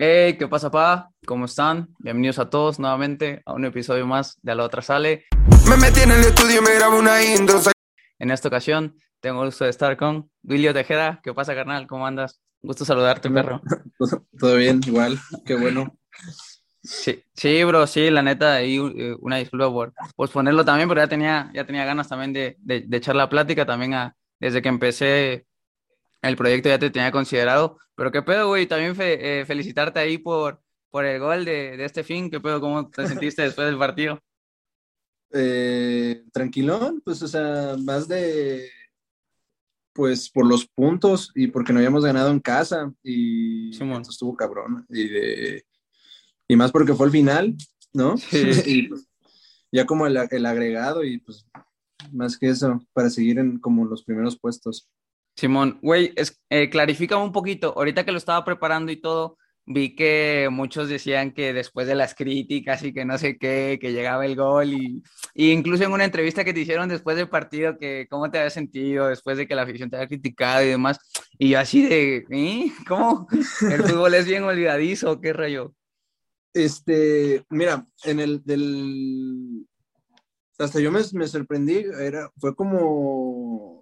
Hey, ¿qué pasa, pa? ¿Cómo están? Bienvenidos a todos nuevamente a un episodio más de A la otra sale. Me metí en el estudio y me grabo una intro. En esta ocasión tengo el gusto de estar con Wilio Tejeda. ¿Qué pasa, carnal? ¿Cómo andas? Gusto saludarte, perro. Todo bien, igual. Qué bueno. Sí, sí, bro, sí, la neta, ahí eh, una disculpa por posponerlo también, pero ya tenía, ya tenía ganas también de, de, de echar la plática también a, desde que empecé el proyecto ya te tenía considerado. Pero qué pedo, güey, también fe, eh, felicitarte ahí por, por el gol de, de, este fin. ¿Qué pedo? ¿Cómo te sentiste después del partido? Eh, tranquilón, pues, o sea, más de, pues, por los puntos y porque no habíamos ganado en casa y sí, estuvo cabrón. Y, de, y más porque fue el final, ¿no? Sí. y, pues, ya como el, el, agregado y pues más que eso, para seguir en como los primeros puestos. Simón, güey, eh, clarifica un poquito. Ahorita que lo estaba preparando y todo, vi que muchos decían que después de las críticas y que no sé qué, que llegaba el gol y, y, incluso en una entrevista que te hicieron después del partido, que cómo te había sentido después de que la afición te había criticado y demás, y yo así de, ¿eh? ¿cómo? ¿El fútbol es bien olvidadizo? ¿Qué rayo? Este, mira, en el del... Hasta yo me, me sorprendí, era, fue como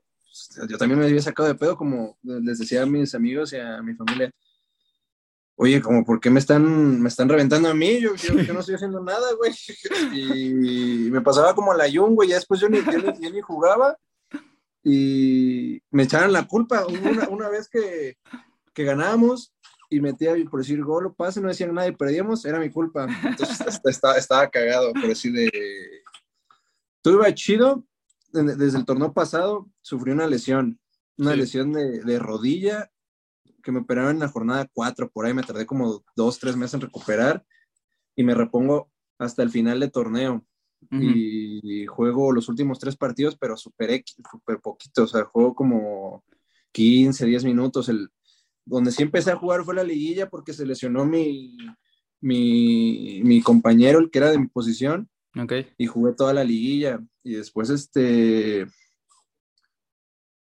yo también me había sacado de pedo, como les decía a mis amigos y a mi familia, oye, como, ¿por qué me están, me están reventando a mí? Yo, yo, yo no estoy haciendo nada, güey. Y me pasaba como la Jung, güey, ya después yo ni, yo ni, yo ni, jugaba y me echaron la culpa. Una, una vez que, que ganábamos y metía, por decir gol o pase, no decían nada y perdíamos, era mi culpa. Entonces estaba, estaba cagado, por decir de... Todo iba chido, desde el torneo pasado sufrí una lesión, una sí. lesión de, de, rodilla que me operaron en la jornada 4, por ahí me tardé como dos, tres meses en recuperar y me repongo hasta el final de torneo. Uh -huh. y, juego los últimos tres partidos, pero súper super poquito, o sea, juego como 15, 10 minutos. El, donde sí empecé a jugar fue la liguilla porque se lesionó mi, mi, mi compañero, el que era de mi posición, Okay. Y jugué toda la liguilla. Y después, este,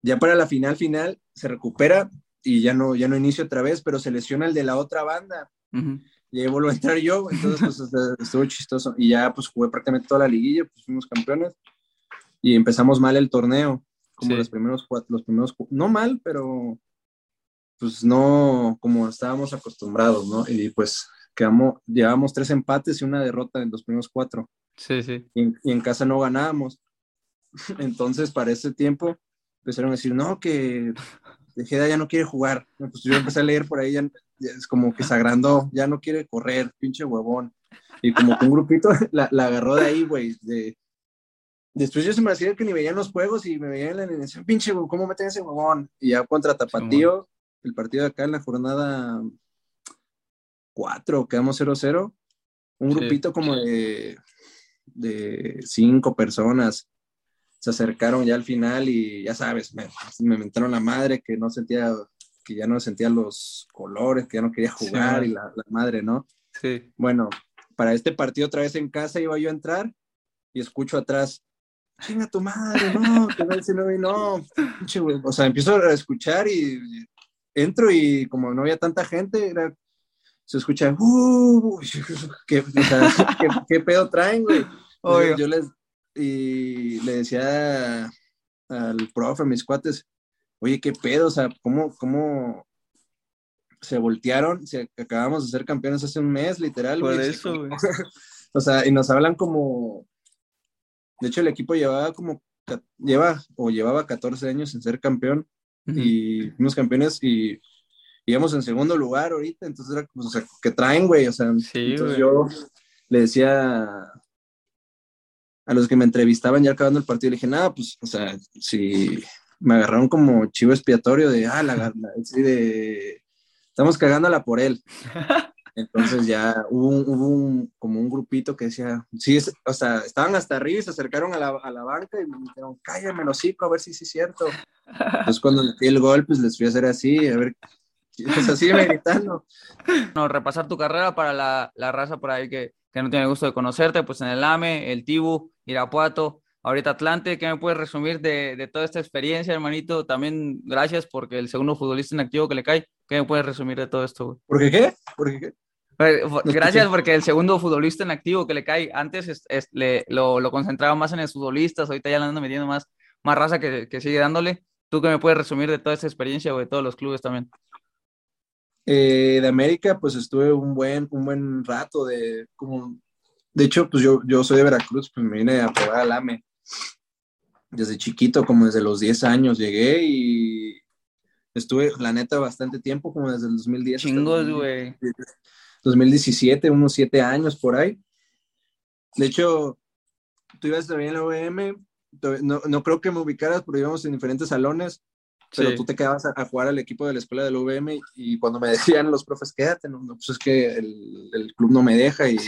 ya para la final, final, se recupera y ya no, ya no inicio otra vez, pero se lesiona el de la otra banda. Uh -huh. Y ahí vuelvo a entrar yo, entonces pues estuvo chistoso. Y ya pues jugué prácticamente toda la liguilla, pues fuimos campeones. Y empezamos mal el torneo, como sí. los primeros cuatro, los primeros, no mal, pero pues no como estábamos acostumbrados, ¿no? Y pues quedamos, llevamos tres empates y una derrota en los primeros cuatro. Sí, sí. Y, y, en casa no ganábamos. Entonces, para ese tiempo, empezaron a decir, no, que Tejeda ya no quiere jugar. Pues yo empecé a leer por ahí, ya, ya es como que se agrandó, ya no quiere correr, pinche huevón. Y como que un grupito la, la agarró de ahí, güey. De... Después yo se me hacía que ni veían los juegos y me veían en la pinche, güey, ¿cómo meten ese huevón? Y ya contra Tapatío, el partido de acá en la jornada 4, quedamos 0-0. Un grupito sí. como de de cinco personas se acercaron ya al final y ya sabes, me, me mentaron la madre que no sentía, que ya no sentía los colores, que ya no quería jugar sí. y la, la, madre, ¿no? Sí. Bueno, para este partido otra vez en casa iba yo a entrar y escucho atrás, chinga tu madre, no, que no, no, no, o sea, empiezo a escuchar y entro y como no había tanta gente, era, se escucha, uh, ¿qué, o sea, ¿qué, ¿qué, pedo traen, güey? Yo, yo les, y le decía al profe, a mis cuates, oye, qué pedo, o sea, ¿cómo, cómo se voltearon? Si acabamos de ser campeones hace un mes, literal. Por güey, eso, güey. o sea, y nos hablan como, de hecho el equipo llevaba como, lleva o llevaba 14 años en ser campeón uh -huh. y fuimos campeones y íbamos en segundo lugar ahorita, entonces era como, o sea, que traen, güey, o sea, sí, entonces güey. yo le decía a los que me entrevistaban ya acabando el partido, le dije, nada, pues, o sea, si me agarraron como chivo expiatorio de, ah, la, la de, estamos cagándola por él. Entonces ya hubo, un, hubo un, como un grupito que decía, sí, es, o sea, estaban hasta arriba y se acercaron a la, a la banca y me dijeron, cállame el hocico, a ver si sí es cierto. Entonces cuando metí el gol, pues les fui a hacer así, a ver, pues así me gritando. No, repasar tu carrera para la, la raza por ahí que, que no tiene el gusto de conocerte, pues en el AME, el Tibu, Irapuato, ahorita Atlante, ¿qué me puedes resumir de, de, toda esta experiencia, hermanito? También gracias porque el segundo futbolista en activo que le cae, ¿Qué me puedes resumir de todo esto, güey? ¿Por qué qué? ¿Por qué qué? Gracias, porque el segundo futbolista en activo que le cae, antes es- es- le- lo, lo concentraba más en los futbolistas, ahorita ya le ando metiendo más, más raza que, que sigue dándole. ¿Tú qué me puedes resumir de toda esta experiencia, güey, de todos los clubes también? Eh, de América, pues estuve un buen, un buen rato de como, de hecho, pues yo, yo soy de Veracruz, pues me vine a probar al AME. Desde chiquito, como desde los 10 años llegué y estuve, la neta, bastante tiempo, como desde el 2010. hasta el Chingos, 2000. güey. 2017, unos 7 años por ahí. De hecho, tú ibas también en la OEM, to- no, no creo que me ubicaras, pero íbamos en diferentes salones, pero Sí. tú te quedabas a, a jugar al equipo de la escuela del UVM y cuando me decían los profes, quédate, no, no, pues es que el, el club no me deja y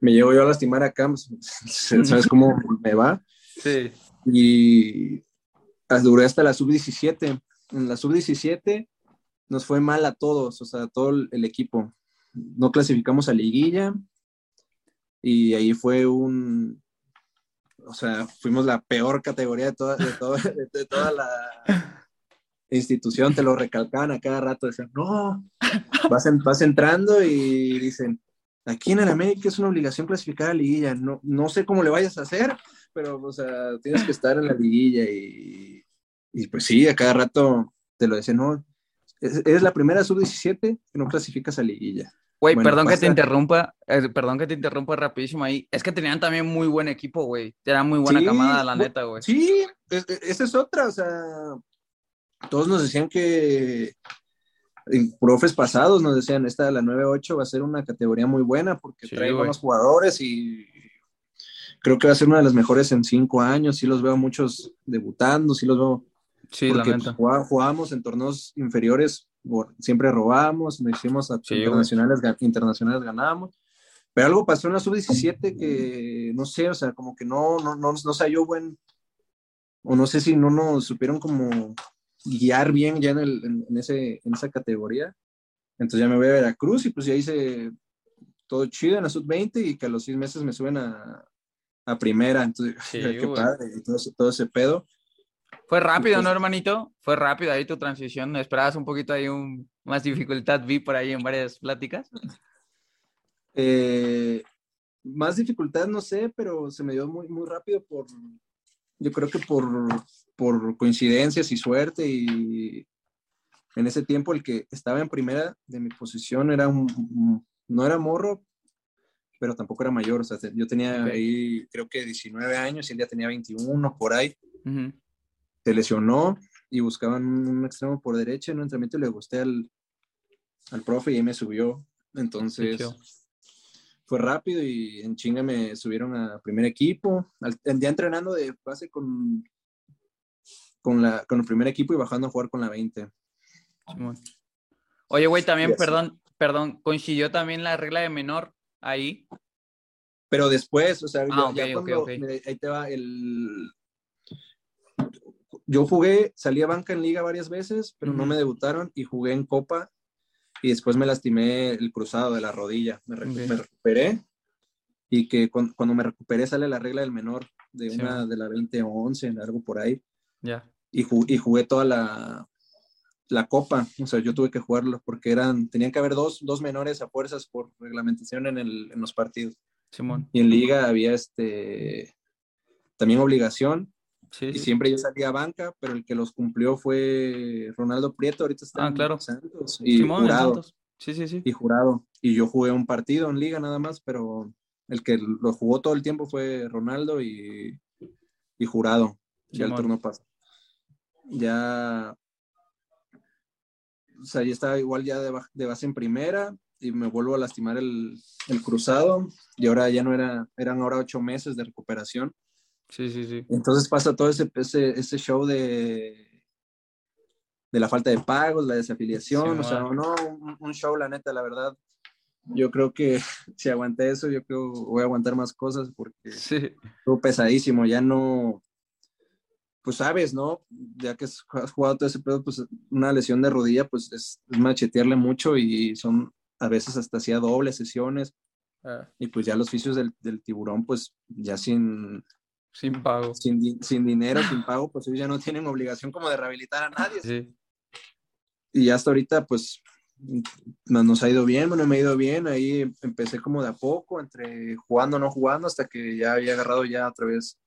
me llevo yo a lastimar acá, pues, ¿sabes cómo me va? Sí. Y duré hasta la sub-17. En la sub-17 nos fue mal a todos, o sea, a todo el equipo. No clasificamos a liguilla y ahí fue un, o sea, fuimos la peor categoría de toda, de toda, de- toda la institución, te lo recalcaban a cada rato, decían, no, vas, en- vas entrando y dicen, aquí en el América es una obligación clasificar a liguilla, no, no sé cómo le vayas a hacer, pero, o sea, tienes que estar en la liguilla y, y pues sí, a cada rato te lo decían, no, es, es la primera sub-17 que no clasificas a liguilla. Güey, Bueno, perdón que te interrumpa, eh, perdón que te interrumpa rapidísimo ahí. Es que tenían también muy buen equipo, güey. Tenían muy buena Sí, camada, la neta, güey. Sí, es- es- esa es otra, o sea, todos nos decían que en profes pasados nos decían, esta la 9-8 va a ser una categoría muy buena porque Sí, trae buenos jugadores y creo que va a ser una de las mejores en cinco años, sí los veo muchos debutando, sí los veo, Sí, porque la pues, neta. jugá- jugábamos en torneos inferiores, siempre robábamos, nos hicimos a Sí, güey. internacionales, ga- internacionales ganábamos. Pero algo pasó en la sub-17 que, no sé, o sea, como que no, no, no, no salió buen, o no sé si no nos supieron como guiar bien ya en, el, en, en ese, en esa categoría. Entonces ya me voy a Veracruz y pues ya hice todo chido en la sub-20 y que a los seis meses me suben a, a primera. Entonces, Sí, qué güey. padre, y todo, todo ese pedo. Fue rápido, ¿no, hermanito? Fue rápido ahí tu transición. ¿Esperabas un poquito ahí un, más dificultad? Vi por ahí en varias pláticas. Eh, más dificultad, no sé, pero se me dio muy, muy rápido por, yo creo que por, por coincidencias y suerte y en ese tiempo el que estaba en primera de mi posición era un, un- no era morro, pero tampoco era mayor, o sea, yo tenía ahí creo que 19 años y él ya tenía 21 por ahí, Ujú. Se lesionó y buscaban un, extremo por derecha, en un entrenamiento le gusté al, al profe y ahí me subió, entonces fue rápido y en chinga me subieron a primer equipo. Al, el día entrenando de base con, con, la, con el primer equipo y bajando a jugar con la 20. Simón. Oye, güey, también, Y perdón, perdón, coincidió también la regla de menor ahí. Pero después, o sea, Ah, ya, ya cuando, ahí te va el... Yo jugué, salí a banca en liga varias veces, pero no me debutaron y jugué en copa y después me lastimé el cruzado de la rodilla. Me, recu- Ok. me recuperé y que cuan- cuando me recuperé sale la regla del menor de Sí, una de la 2011, algo por ahí. Ya. y, ju- y jugué toda la, la copa. O sea, yo tuve que jugarlo porque eran, tenían que haber dos, dos menores a fuerzas por reglamentación en, el, en los partidos. Simón. Y en liga había este también obligación Sí, y sí. siempre yo salía a banca, pero el que los cumplió fue Ronaldo Prieto, ahorita está Ah, en claro. Santos y Simón, jurado. Santos. Sí, sí, sí. Y jurado. Y yo jugué un partido en liga nada más, pero el que lo jugó todo el tiempo fue Ronaldo y, y jurado. Ya el turno pasa. Ya. O sea, ya estaba igual ya de, de base en primera y me vuelvo a lastimar el, el cruzado. Y ahora ya no era, eran ahora ocho meses de recuperación. Sí, sí, sí. Entonces pasa todo ese, ese, ese show de, de la falta de pagos, la desafiliación, o sea, no, un, un show, la neta, la verdad. Yo creo que si aguanté eso, yo creo voy a aguantar más cosas porque Sí. estuvo pesadísimo, ya no, pues sabes, ¿no? Ya que has jugado todo ese pedo, pues una lesión de rodilla, pues es, es machetearle mucho y son a veces hasta hacía dobles sesiones Ah, y pues ya los fisios del, del tiburón, pues ya sin, sin pago. sin, di- sin dinero, sin pago, pues ellos ya no tienen obligación como de rehabilitar a nadie. Sí. y hasta ahorita, pues, nos ha ido bien, bueno, me ha ido bien, ahí empecé como de a poco, entre jugando, no jugando, hasta que ya había agarrado ya otra vez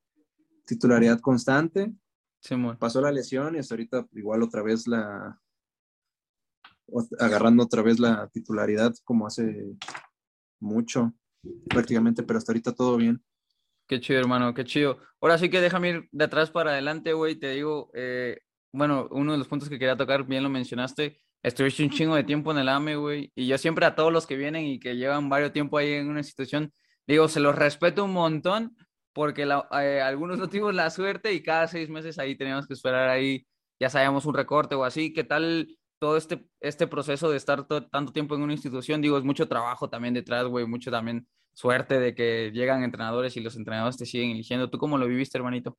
titularidad constante. Sí, Pasó la lesión y hasta ahorita igual otra vez la, agarrando otra vez la titularidad como hace mucho, prácticamente, pero hasta ahorita todo bien. Qué chido, hermano, qué chido. Ahora sí que déjame ir de atrás para adelante, güey. Te digo, eh, bueno, uno de los puntos que quería tocar, bien lo mencionaste. Estuviste un chingo de tiempo en el AME, güey. Y yo siempre a todos los que vienen y que llevan varios tiempo ahí en una institución, digo, se los respeto un montón porque eh, algunos no tuvimos la suerte y cada seis meses ahí teníamos que esperar ahí, ya sabíamos un recorte o así. ¿Qué tal todo este, este proceso de estar tanto tiempo en una institución? Digo, es mucho trabajo también detrás, güey, mucho también suerte de que llegan entrenadores y los entrenadores te siguen eligiendo. ¿Tú cómo lo viviste, hermanito?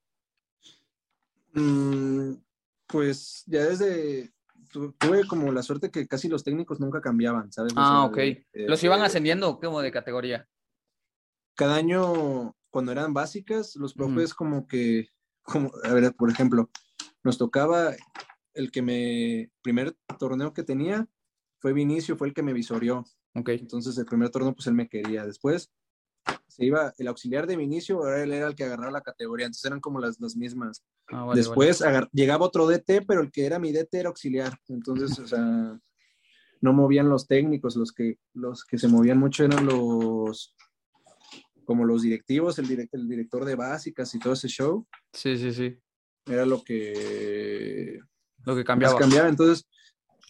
Mm, pues ya desde, tuve como la suerte que casi los técnicos nunca cambiaban, ¿sabes? Ah, ok. Eh, ¿Los iban ascendiendo como de categoría? Cada año, cuando eran básicas, los profes como que, como, a ver, por ejemplo, nos tocaba el que me, primer torneo que tenía fue Vinicio, fue el que me visorió. Ok. Entonces el primer torneo pues él me quería. Después se iba, el auxiliar de Vinicio, ahora él era el que agarraba la categoría, entonces eran como las, las mismas. Ah, Después llegaba otro DT, pero el que era mi DT era auxiliar. Entonces, o sea, no movían los técnicos, los que, los que se movían mucho eran los, como los directivos, el, el director de básicas y todo ese show. Sí, sí, sí. Era lo que... Lo que cambiaba. cambiaba. Entonces,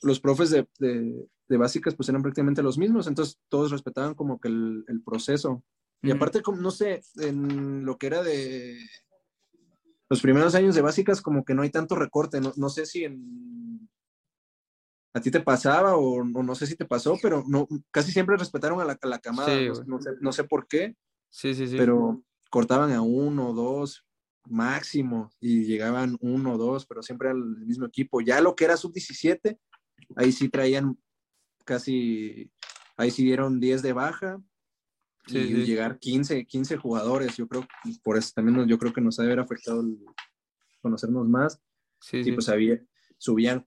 los profes de, de, básicas pues eran prácticamente los mismos, entonces todos respetaban como que el, el proceso. Y aparte, como, no sé, en lo que era de los primeros años de básicas, como que no hay tanto recorte. No, no sé si en, a ti te pasaba o, no sé si te pasó, pero no, casi siempre respetaron a la, a la camada. no, sé, no, sé, por qué. Sí, sí, sí. Pero cortaban a uno, dos, máximo, y llegaban uno, dos, pero siempre al mismo equipo. Ya lo que era sub-17, ahí sí traían casi, ahí sí dieron 10 de baja, y llegar 15, 15 jugadores, yo creo, por eso también yo creo que nos ha de haber afectado conocernos más. Sí, y pues había, subían,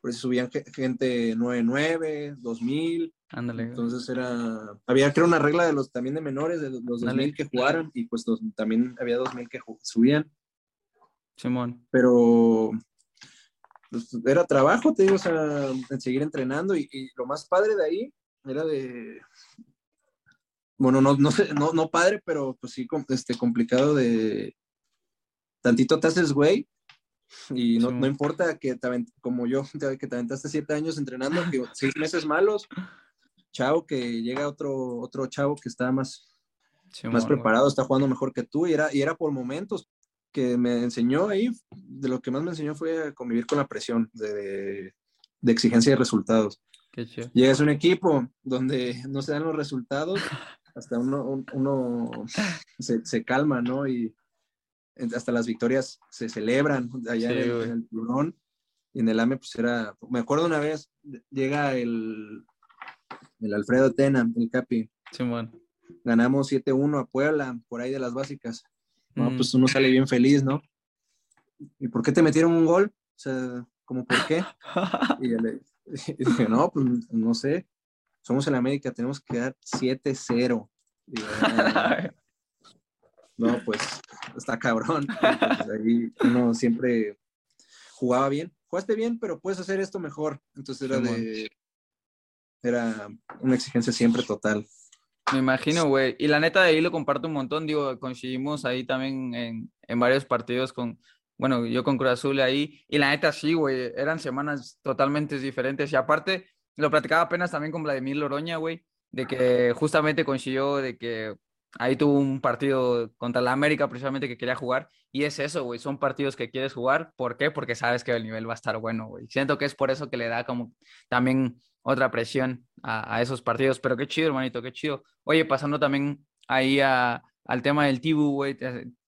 por eso subían gente 9-9, 2000. Ándale. Entonces era, había creo una regla de los también de menores, de los 2000 que jugaran, y pues también había 2000 que subían. Simón. Pero pues, era trabajo, te digo, o sea, en seguir entrenando, y lo más padre de ahí era de, bueno, no, no sé, no, no padre, pero pues sí, este, complicado de, tantito te haces güey y no, no importa que te como yo, que te aventaste siete años entrenando, que seis meses malos, chavo, que llega otro, otro chavo que está más, más preparado, está jugando mejor que tú y era, y era por momentos que me enseñó ahí, de lo que más me enseñó fue a convivir con la presión de, de exigencia de resultados. Llegas a un equipo donde no se dan los resultados hasta uno, uno se, se, calma, ¿no? Y hasta las victorias se celebran allá en, el Plurón. Y en el AME, pues era, me acuerdo una vez, llega el, el Alfredo Tena, el Capi. Sí, bueno. Ganamos 7-1 a Puebla, por ahí de las básicas. No, mm. pues uno sale bien feliz, ¿no? ¿Y por qué te metieron un gol? O sea, ¿cómo por qué? Y, y dije, no, pues no sé somos en América, tenemos que dar 7-0. no, pues está cabrón. Pues, ahí uno siempre jugaba bien. Jugaste bien, pero puedes hacer esto mejor. Entonces era de. Era una exigencia siempre total. Me imagino, güey. Y la neta de ahí lo comparto un montón. Digo, coincidimos ahí también en, en varios partidos con, bueno, yo con Cruz Azul ahí. Y la neta sí, güey. Eran semanas totalmente diferentes. Y aparte, lo platicaba apenas también con Vladimir Loroña, güey, de que justamente coincidió de que ahí tuvo un partido contra la América precisamente que quería jugar. Y es eso, güey, son partidos que quieres jugar. ¿Por qué? Porque sabes que el nivel va a estar bueno, güey. Siento que es por eso que le da como también otra presión a, esos partidos. Pero qué chido, hermanito, qué chido. Oye, pasando también ahí al tema del Tibu, güey,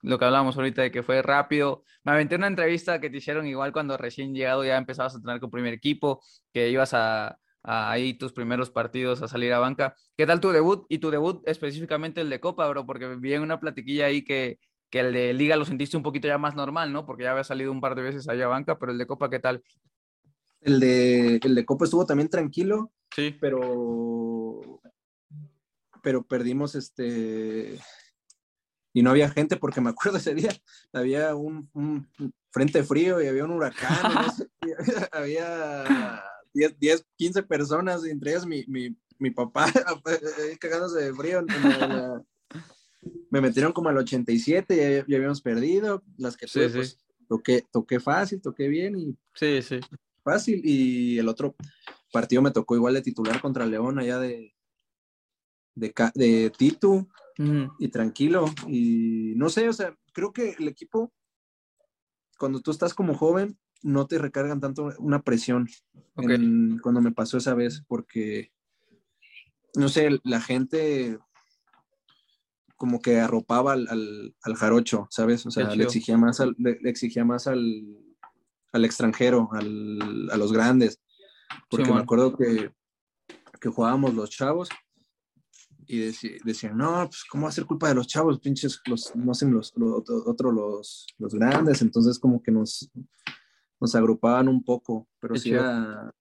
lo que hablábamos ahorita de que fue rápido. Me aventé una entrevista que te hicieron igual cuando recién llegado ya empezabas a entrenar con primer equipo, que ibas a, ahí tus primeros partidos a salir a banca. ¿Qué tal tu debut? Y tu debut específicamente el de Copa, bro, porque vi en una platiquilla ahí que, que el de Liga lo sentiste un poquito ya más normal, ¿no? Porque ya había salido un par de veces allá a banca, pero el de Copa, ¿qué tal? El de, el de Copa estuvo también tranquilo, Sí. pero, pero perdimos este, y no había gente porque me acuerdo ese día, había un, un frente frío y había un huracán, no sé, y había 10, 10, 15 personas, entre ellas mi, mi, mi papá, cagándose de frío. la- me metieron como al 87, ya, ya habíamos perdido, las que Sí, tuve, sí. pues, toqué, toqué fácil, toqué bien y Sí, sí. Fácil. Y el otro partido me tocó igual de titular contra León, allá de, de, Titu y tranquilo. Y no sé, o sea, creo que el equipo, cuando tú estás como joven, no te recargan tanto una presión. En- cuando me pasó esa vez, porque, no sé, la gente como que arropaba al, al, al jarocho, ¿sabes? O sea, le exigía más al, le, le exigía más al, al extranjero, al, a los grandes. Porque me acuerdo que, que jugábamos los chavos y deci- decían, no, pues ¿cómo va a ser culpa de los chavos? Pinches, los, no hacen los, los otro- otro los, los grandes. Entonces como que nos, nos agrupaban un poco, pero sí era...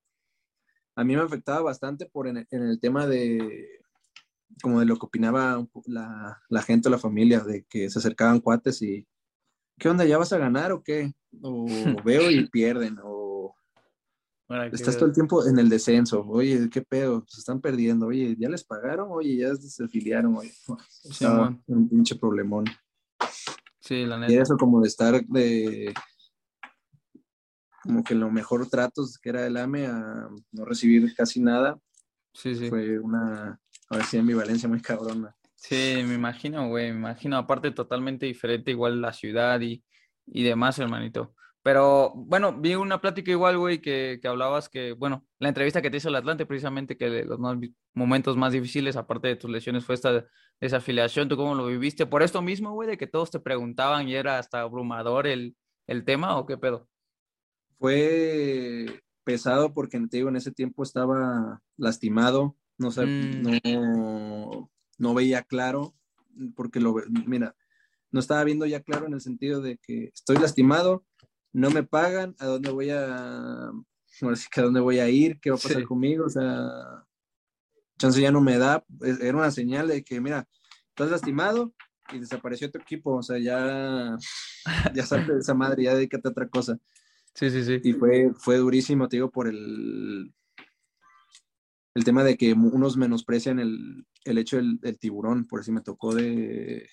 A mí me afectaba bastante por en, en el tema de como de lo que opinaba la, la gente o la familia, de que se acercaban cuates y ¿qué onda? ¿Ya vas a ganar o qué? O veo y pierden, o estás todo el tiempo en el descenso, oye, ¿qué pedo? Se están perdiendo, oye, ¿ya les pagaron? Oye, ya se afiliaron, oye, Simón. un pinche problemón. Sí, la Y neta. eso como de estar de como que lo mejor tratos que era el AME a no recibir casi nada, Sí, sí. fue una, ahora sí, ambivalencia muy cabrona. Sí, me imagino, güey, me imagino. Aparte, totalmente diferente, igual la ciudad y, y demás, hermanito. Pero bueno, vi una plática igual, güey, que, que hablabas que, bueno, la entrevista que te hizo el Atlante, precisamente que de los más momentos más difíciles, aparte de tus lesiones, fue esta desafiliación. ¿Tú cómo lo viviste? ¿Por esto mismo, güey, de que todos te preguntaban y era hasta abrumador el, el tema o qué pedo? Fue pesado porque te digo, en ese tiempo estaba lastimado, no, sab- Mm. no, no veía claro, porque lo, mira, no estaba viendo ya claro en el sentido de que estoy lastimado, no me pagan, ¿a dónde voy a, ahora sí que a dónde voy a ir? ¿Qué va a pasar Sí. conmigo? O sea, chance ya no me da, es- era una señal de que, mira, estás lastimado y desapareció tu equipo, o sea, ya, ya salte de esa madre, ya dedícate a otra cosa. Sí, sí, sí. Y fue, fue durísimo, te digo, por el, el tema de que unos menosprecian el, el hecho del, del tiburón. Por eso me tocó de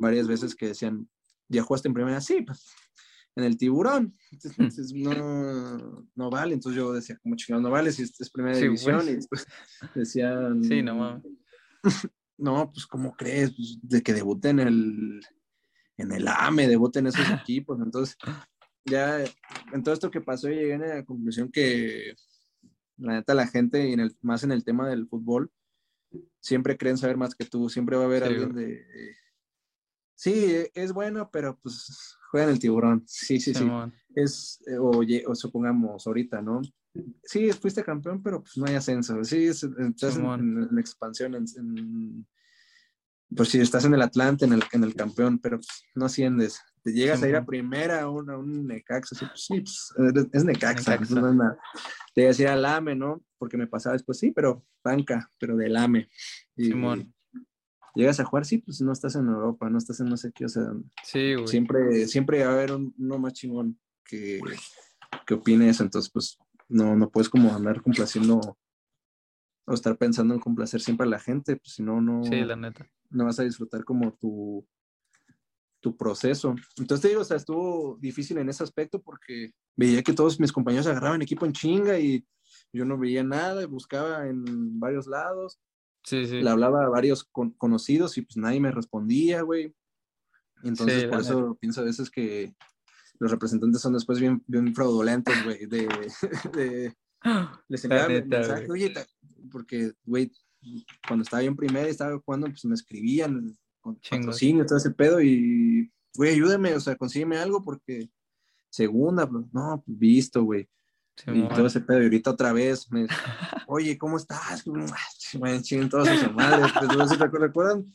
varias veces que decían, ¿ya jugaste en primera? Sí, pues, en el tiburón. Entonces, no, no vale. Entonces yo decía, como chingado, no vale si es, primera Sí, división. pues. Y después decían, Sí, no mames. no, pues, ¿cómo crees? Pues, de que debute en el, en el AME, debute en esos equipos. Entonces, ya, en todo esto que pasó, llegué a la conclusión que, la neta, la gente, y en el, más en el tema del fútbol, siempre creen saber más que tú. Siempre va a haber Sí, alguien de. Sí, es bueno, pero pues juega en el tiburón. Sí, sí, sí. Es, eh, o, lle- o supongamos ahorita, ¿no? Sí, fuiste campeón, pero pues no hay ascenso. Sí, es- estás en, en- en expansión. En, en- pues sí, estás en el Atlante, en el, en el campeón, pero pues, no asciendes. Te llegas a ir a primera, a un, a un Necaxa, sí, pues, sí, pues, eres- es Necaxa, Necaxa. no es nada. Te llegas a ir al AME, ¿no? Porque me pasaba después, sí, pero banca, pero del AME. Y Simón. Llegas a jugar, sí, pues no estás en Europa, no estás en no sé qué, o sea, Sí, güey. siempre, siempre va a haber un- uno más chingón que, que opine eso, entonces pues no, no puedes como andar complaciendo o estar pensando en complacer siempre a la gente, pues si no, no, Sí, la neta. no vas a disfrutar como tu, tu proceso. Entonces te digo, o sea, estuvo difícil en ese aspecto porque veía que todos mis compañeros agarraban equipo en chinga y yo no veía nada, buscaba en varios lados Sí, sí. le hablaba a varios con- conocidos y pues nadie me respondía, güey. Entonces, Sí, por eso pienso a veces que los representantes son después bien, bien fraudulentos, güey, de, de- les enviaba mensaje, oye, porque, güey, cuando estaba yo en primera y estaba jugando, pues me escribían con patrocinio, todo ese pedo y, güey, ayúdame, o sea, consígueme algo porque segunda, pues, no, pues, visto, güey. Y Simón. todo ese pedo, y ahorita otra vez, me, oye, ¿cómo estás? Me chinguen todas sus madres. Pues, recuerdan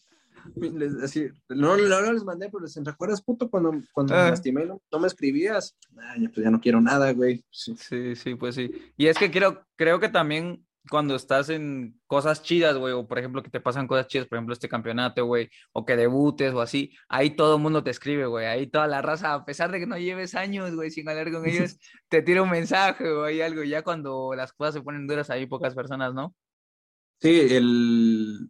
les- así, no, no, no les mandé, pero les recuerdas, puto, cuando, cuando Ah. me lastimé, no, no me escribías. Ay, pues ya no quiero nada, güey. Sí. Sí, sí, pues sí. Y es que creo, creo que también cuando estás en cosas chidas, güey, o por ejemplo que te pasan cosas chidas, por ejemplo este campeonato, güey, o que debutes o así, ahí todo el mundo te escribe, güey, ahí toda la raza, a pesar de que no lleves años, güey, sin hablar con ellos, te tira un mensaje o hay algo, ya cuando las cosas se ponen duras, hay pocas personas, ¿no? Sí, el,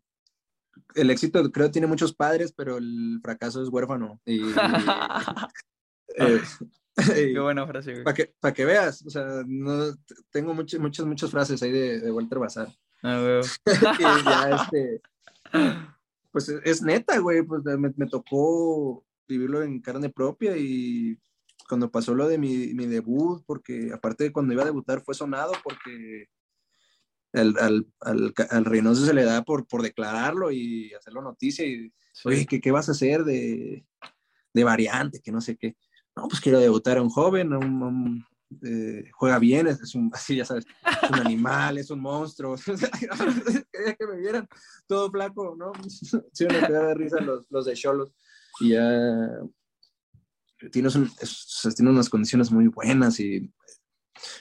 el éxito creo tiene muchos padres, pero el fracaso es huérfano. Y, eh, Qué buena frase, güey. para que, pa' que veas, o sea, no, tengo muchas, muchas, muchas frases ahí de, de Walter Bazar. Ah, güey. y ya, este, pues es, es neta, güey, pues me, me tocó vivirlo en carne propia y cuando pasó lo de mi, mi debut, porque aparte de cuando iba a debutar fue sonado porque al, al, al, al Reynoso se le da por, por declararlo y hacerlo noticia y, Sí. oye, ¿qué, qué vas a hacer de, de variante? Que no sé qué. No, pues quiero debutar a un joven, a un, a eh, juega bien, es, un, así ya sabes, es un animal, es un monstruo. Quería que me vieran todo flaco, ¿no? Sí, me quedaba de risa los, los de Cholos. Y ya o sea, tiene unas condiciones muy buenas y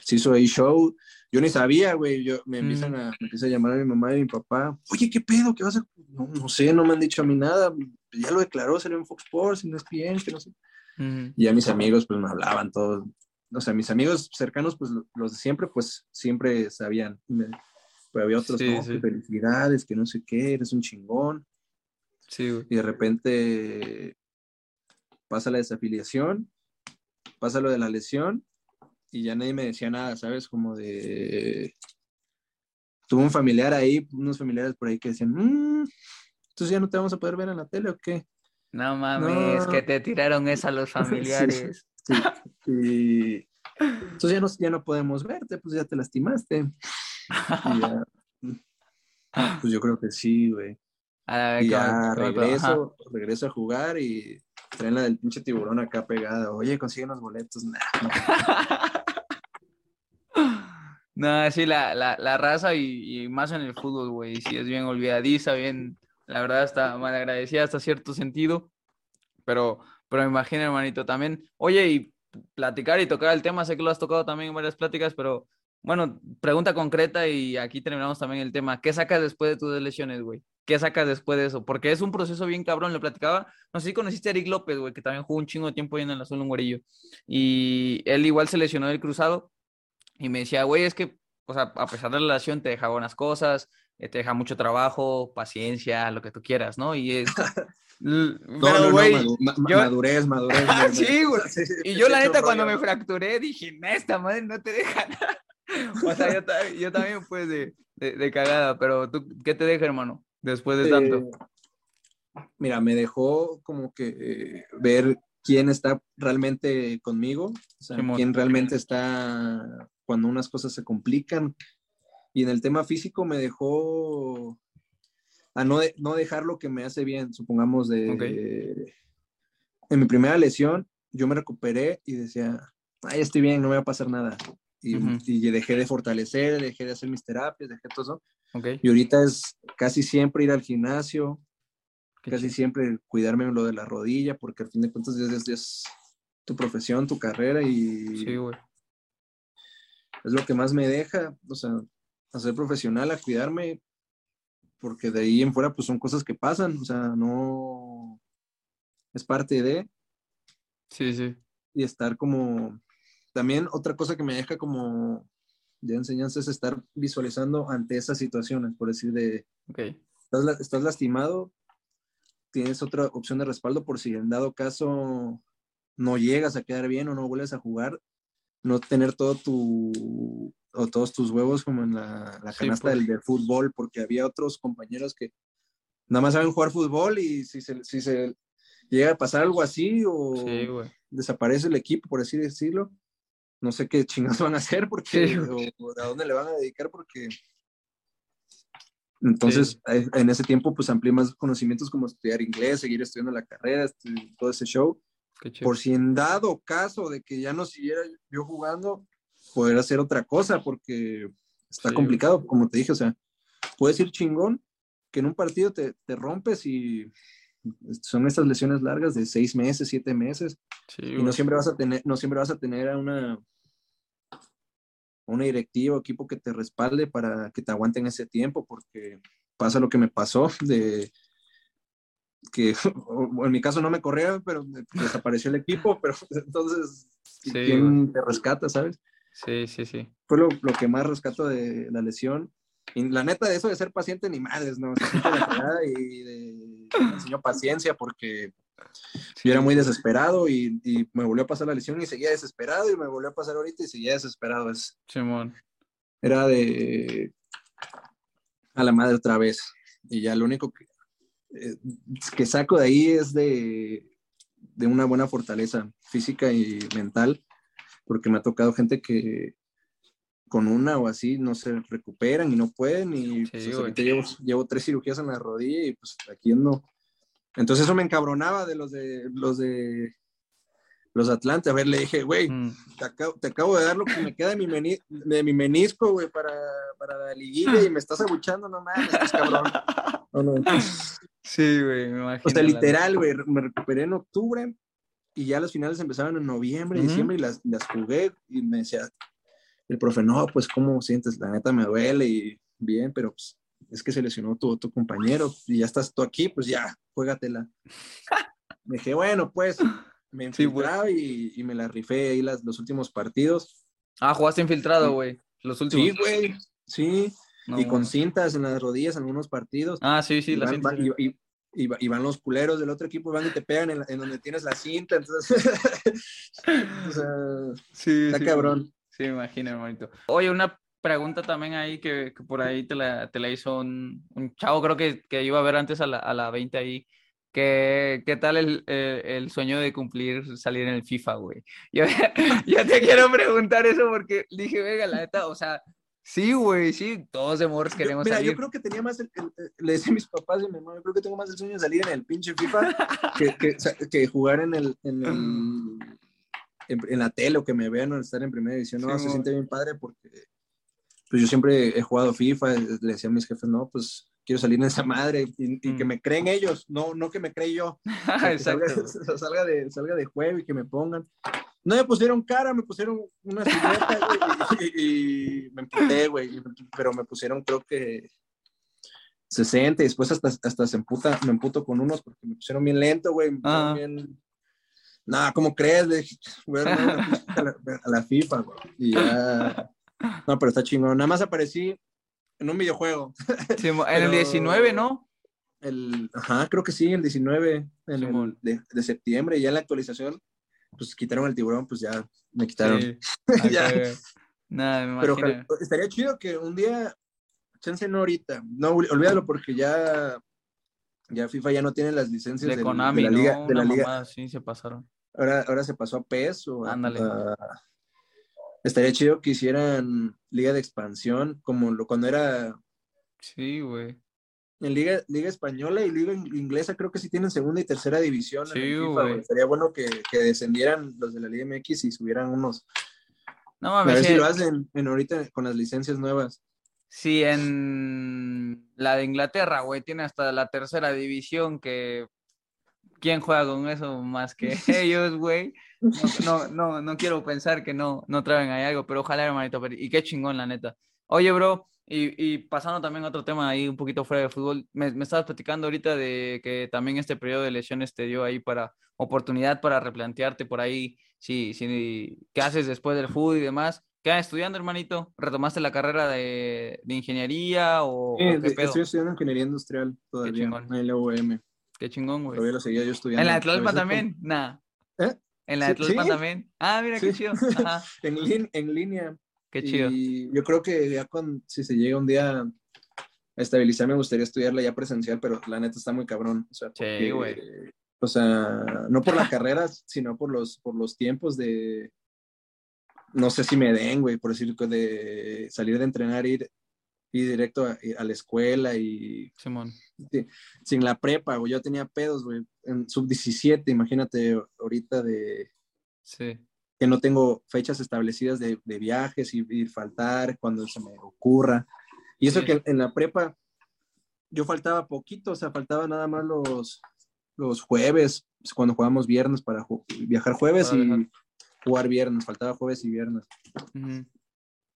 se hizo ahí show. Yo ni sabía, güey. Yo, me, empiezan a, me a llamar a mi mamá y mi papá. Oye, ¿qué pedo? ¿Qué vas a...? No, no sé, no me han dicho a mí nada. Ya lo declaró, salió en Fox Sports, en ESPN, que no sé. Y ya mis amigos, pues me hablaban todos. O sea, mis amigos cercanos, pues lo- los de siempre, pues siempre sabían. Pero había otros, Sí, no, sí. que felicidades, que no sé qué, eres un chingón. Sí, güey. Y de repente pasa la desafiliación, pasa lo de la lesión, y ya nadie me decía nada, ¿sabes? Como de. Tuve un familiar ahí, unos familiares por ahí que decían, "Mm, entonces ya no te vamos a poder ver en la tele o qué. No mames, No. que te tiraron esa a los familiares. Sí. Y entonces ya no, ya no podemos verte, pues ya te lastimaste. Y ya, pues yo creo que sí, güey. Y ya regreso, regreso a jugar y traen la del pinche tiburón acá pegada. Oye, consigue unos boletos. Nah, no. No, sí, la, la, la raza y, y más en el fútbol, güey, sí es bien olvidadiza, bien, la verdad está mal agradecida hasta cierto sentido, pero, pero me imagino, hermanito, también, oye, y platicar y tocar el tema, sé que lo has tocado también en varias pláticas, pero bueno, pregunta concreta y aquí terminamos también el tema, ¿qué sacas después de tus lesiones, güey? ¿Qué sacas después de eso? Porque es un proceso bien cabrón, le platicaba, no sé si conociste a Eric López, güey, que también jugó un chingo de tiempo ahí en el Azul un güerillo, y él igual se lesionó del cruzado, y me decía, güey, es que, o sea, a pesar de la relación, te deja buenas cosas, te deja mucho trabajo, paciencia, lo que tú quieras, ¿no? Y es. No, Pero, no, madu- yo- madurez, madurez. madurez. Sí, güey. Y yo, la neta, cuando me ¿no? fracturé, dije, "Nah, esta madre no te deja nada. O sea, yo, ta- yo también, pues, de, de, de cagada, pero tú, ¿qué te deja, hermano? Después de tanto. Eh, mira, me dejó como que eh, ver quién está realmente conmigo, o sea, Simón. quién realmente está cuando unas cosas se complican. Y en el tema físico me dejó a no, de- no dejar lo que me hace bien, supongamos de... En mi primera lesión, yo me recuperé y decía, ay, estoy bien, no me va a pasar nada. Y, Ujú. y dejé de fortalecer, dejé de hacer mis terapias, dejé todo eso. Ok. Y ahorita es casi siempre ir al gimnasio, qué casi chido. siempre cuidarme lo de la rodilla, porque al fin de cuentas es, es- es tu profesión, tu carrera y Sí, güey. es lo que más me deja, o sea, a ser profesional, a cuidarme, porque de ahí en fuera pues son cosas que pasan, o sea, no es parte de Sí, sí. y estar como, también otra cosa que me deja como de enseñanza es estar visualizando ante esas situaciones, por decir de, Ok. estás, estás lastimado, tienes otra opción de respaldo por si en dado caso no llegas a quedar bien o no vuelves a jugar, no tener todo tu o todos tus huevos como en la, la Sí, canasta pues. del, del fútbol, porque había otros compañeros que nada más saben jugar fútbol y si se, si se llega a pasar algo así o Sí, desaparece el equipo, por así decirlo, no sé qué chingados van a hacer porque, Sí. o, o a dónde le van a dedicar porque... Entonces, eh, en ese tiempo, pues amplié más conocimientos como estudiar inglés, seguir estudiando la carrera, todo ese show. Por si en dado caso de que ya no siguiera yo jugando, poder hacer otra cosa, porque está Sí. complicado, como te dije, o sea, puedes ir chingón, que en un partido te, te rompes y son estas lesiones largas de seis meses, siete meses. Sí, Y no siempre vas a tener, no siempre vas a tener a una, una directiva o equipo que te respalde para que te aguanten ese tiempo, porque pasa lo que me pasó de que en mi caso no me corrieron, pero desapareció el equipo, pero entonces Sí, ¿quién te rescata, sabes? Sí, sí, sí. Fue lo, lo que más rescato de la lesión. Y la neta de eso de ser paciente ni madres, ¿no? Se siente la fregada y de, me enseñó paciencia porque yo era muy desesperado y, y me volvió a pasar la lesión y seguía desesperado y me volvió a pasar ahorita y seguía desesperado. Es, Simón. era de a la madre otra vez. Y ya lo único que, eh, que saco de ahí es de, de una buena fortaleza física y mental, porque me ha tocado gente que con una o así no se recuperan y no pueden y Sí, pues, ahorita llevo, llevo tres cirugías en la rodilla y pues aquí ando. Entonces eso me encabronaba de los de los de los Atlante. A ver, le dije, güey, Mm. te acabo, te acabo de dar lo que me queda de mi, meni- de mi menisco, güey, para, para la liguilla y me estás abuchando, no mames, estás cabrón. No, no. Sí, güey, me imagino. O sea, literal, güey, me recuperé en octubre y ya las finales empezaron en noviembre, Ujú. diciembre y las, las jugué y me decía el profe, no, pues, ¿cómo sientes? La neta me duele y bien, pero pues es que se lesionó tu, tu compañero y ya estás tú aquí, pues ya, juégatela. Me dije, bueno, pues, me Sí, infiltraba y, y me la rifé ahí las, los últimos partidos. Ah, jugaste infiltrado, güey. Los últimos. Sí, güey, sí, No, y con cintas en las rodillas en algunos partidos. Ah, sí, sí, y, la van, cinta. van- y- y- y y van los culeros del otro equipo, van y te pegan en, la- en donde tienes la cinta, entonces, o sea, Sí, está sí, cabrón. Sí, me imagino, hermanito. Oye, una pregunta también ahí que, que por ahí te la, te la hizo un, un chavo, creo que, que iba a ver antes a la, a la 20 ahí. ¿Qué, qué tal el, el- el sueño de cumplir salir en el FIFA, güey? Yo, yo te quiero preguntar eso porque dije, venga, la neta, o sea, sí, güey, sí, todos de morros queremos mira, salir. yo creo que tenía más, el- el- el- le decía a mis papás y a mi mamá, yo creo que tengo más el sueño de salir en el pinche FIFA que, que, sa- que jugar en el, en el, en, en la tele o que me vean o estar en primera división, no, Sí, se siente bien padre porque, pues yo siempre he jugado FIFA, le decía a mis jefes, no, pues quiero salir en esa madre y, y que Mm. me creen ellos, no, no que me creen yo. Salga, salga de, salga de juego y que me pongan. No me pusieron cara, me pusieron una silueta, y, me emputé, güey, pero me pusieron creo que 60 y después hasta, hasta se emputa, me emputo con unos porque me pusieron bien lento, güey, Ah. bien... Nah, ¿cómo crees? Le dije, güey, no, una pinche a, la, a la FIFA, güey, y ya... No, pero está chingón. Nada más aparecí en un videojuego. Sí, en el Pero- 19, ¿no? El, ajá, creo que sí, el 19 en el- Simón. de, de septiembre, ya en la actualización, pues quitaron el tiburón, pues ya me quitaron. Sí. Ya. Nada, me Pero ojalá- estaría chido que un día, chance no ahorita, no, ol- olvídalo porque ya, ya FIFA ya no tiene las licencias De del- Konami, de la liga. ¿no? de la liga. sí, se pasaron. Ahora, ahora se pasó a PES o Ándale. a- estaría chido que hicieran liga de expansión, como lo, cuando era Sí, güey. en liga, liga española y liga in- inglesa creo que sí tienen segunda y tercera división Sí, FIFA, güey. Estaría bueno que, que descendieran los de la Liga MX y subieran unos. No A mames, ver sí, si lo hacen en ahorita con las licencias nuevas. sí, en la de Inglaterra, güey, tiene hasta la tercera división que... ¿Quién juega con eso más que ellos, güey? No, no, no, no quiero pensar que no, no traen ahí algo, pero ojalá, hermanito, pero- y qué chingón, la neta. Oye, bro, y, y pasando también a otro tema ahí un poquito fuera de fútbol, me, me estabas platicando ahorita de que también este periodo de lesiones te dio ahí para oportunidad para replantearte por ahí si, si, qué haces después del fútbol y demás. ¿Qué estudiando, hermanito? ¿Retomaste la carrera de, de ingeniería o, o Sí, qué de- pedo? estoy estudiando ingeniería industrial todavía en la UM. Qué chingón, güey. Todavía lo seguía yo estudiando. ¿En la Tlalpan también? Nah. ¿Eh? ¿En la Tlalpan sí. también? Ah, mira, qué chido. Ajá, con- En, lin- en línea. qué chido. Y yo creo que ya con, si se llega un día a estabilizar, me gustaría estudiarla ya presencial, pero la neta está muy cabrón. O sea, Sí, güey. O sea, no por la carrera, sino por los, por los tiempos de. No sé si me den, güey, por decir que de salir de entrenar, ir, ir directo a, a la escuela y Simón. sin la prepa, güey. Yo tenía pedos, güey, en sub-17, imagínate ahorita de Sí. que no tengo fechas establecidas de, de viajes y, y faltar cuando se me ocurra. Y eso Sí. que en la prepa yo faltaba poquito, o sea, faltaba nada más los, los jueves, cuando jugábamos viernes para ju- viajar jueves y viajar. jugar viernes, faltaba jueves y viernes. Ujú.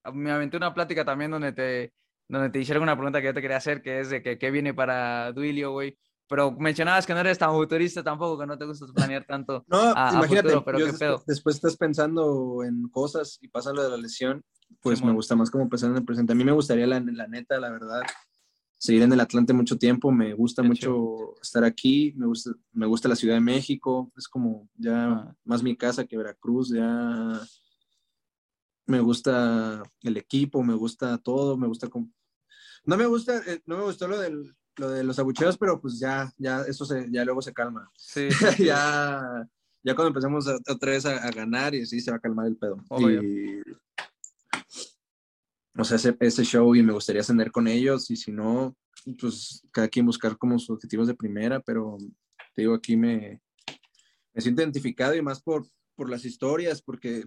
Ah, Me aventé una plática también donde te, donde te hicieron una pregunta que yo te quería hacer, que es de que qué viene para Duilio, güey. Pero mencionabas que no eres tan futurista tampoco, que no te gusta planear tanto. No, a imagínate, futuro, pero qué des- pedo. después estás pensando en cosas y pasa lo de la lesión, pues Simón. me gusta más como pensar en el presente. A mí me gustaría, la, la neta, la verdad, seguir en el Atlante mucho tiempo. Me gusta Qué mucho estar aquí, me gusta, me gusta la Ciudad de México. Es como ya Ah. más mi casa que Veracruz, ya me gusta el equipo, me gusta todo, me gusta. No me gusta, eh, no me gustó lo del lo de los abucheos, pero pues ya, ya, eso se, ya luego se calma. Sí, sí, ya, ya cuando empecemos a- otra vez a, a ganar y así se va a calmar el pedo. Obvio. Y, o sea, ese, ese show y me gustaría ascender con ellos y si no, pues cada quien buscar como sus objetivos de primera, pero te digo, aquí me, me siento identificado y más por, por las historias, porque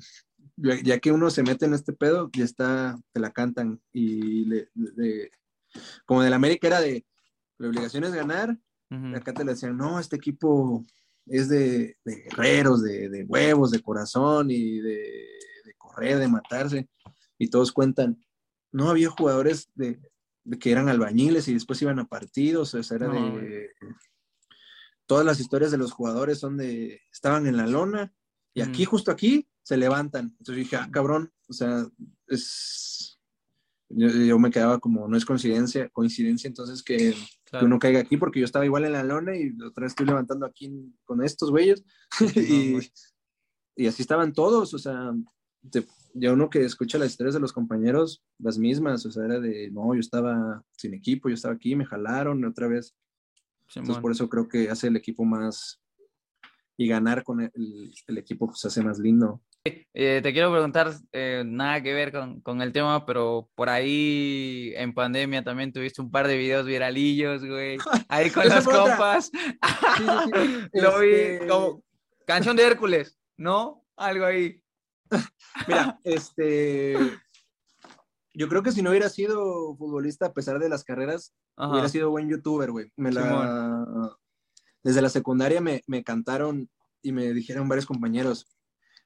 ya que uno se mete en este pedo, ya está, te la cantan y le- como del América era de, la obligación es ganar, Ujú. acá te le decían, no, este equipo es de, de guerreros, de, de huevos, de corazón y de, de correr, de matarse. Y todos cuentan, no había jugadores de, que eran albañiles y después iban a partidos, o sea, era No, de... Todas las historias de los jugadores son de, estaban en la lona y aquí, justo aquí, se levantan. Entonces dije, ah, cabrón, o sea, es... Yo, yo me quedaba como, no es coincidencia, coincidencia entonces que, que Claro. uno caiga aquí porque yo estaba igual en la lona y otra vez estoy levantando aquí con estos güeyes y, así estaban todos, o sea, te- ya uno que escucha las historias de los compañeros, las mismas, o sea, era de, no, yo estaba sin equipo, yo estaba aquí, me jalaron otra vez, entonces por eso creo que hace el equipo más, y ganar con el, el equipo pues hace más lindo. Eh, te quiero preguntar, eh, nada que ver con, con el tema, pero por ahí en pandemia también tuviste un par de videos viralillos, güey. Ahí con otra. compas. Sí, sí, sí. Lo vi Este, como canción de Hércules, ¿no? Algo ahí. Mira, este, yo creo que si no hubiera sido futbolista a pesar de las carreras, Ajá. hubiera sido buen youtuber, güey. Me la... Desde la secundaria me, me cantaron y me dijeron varios compañeros,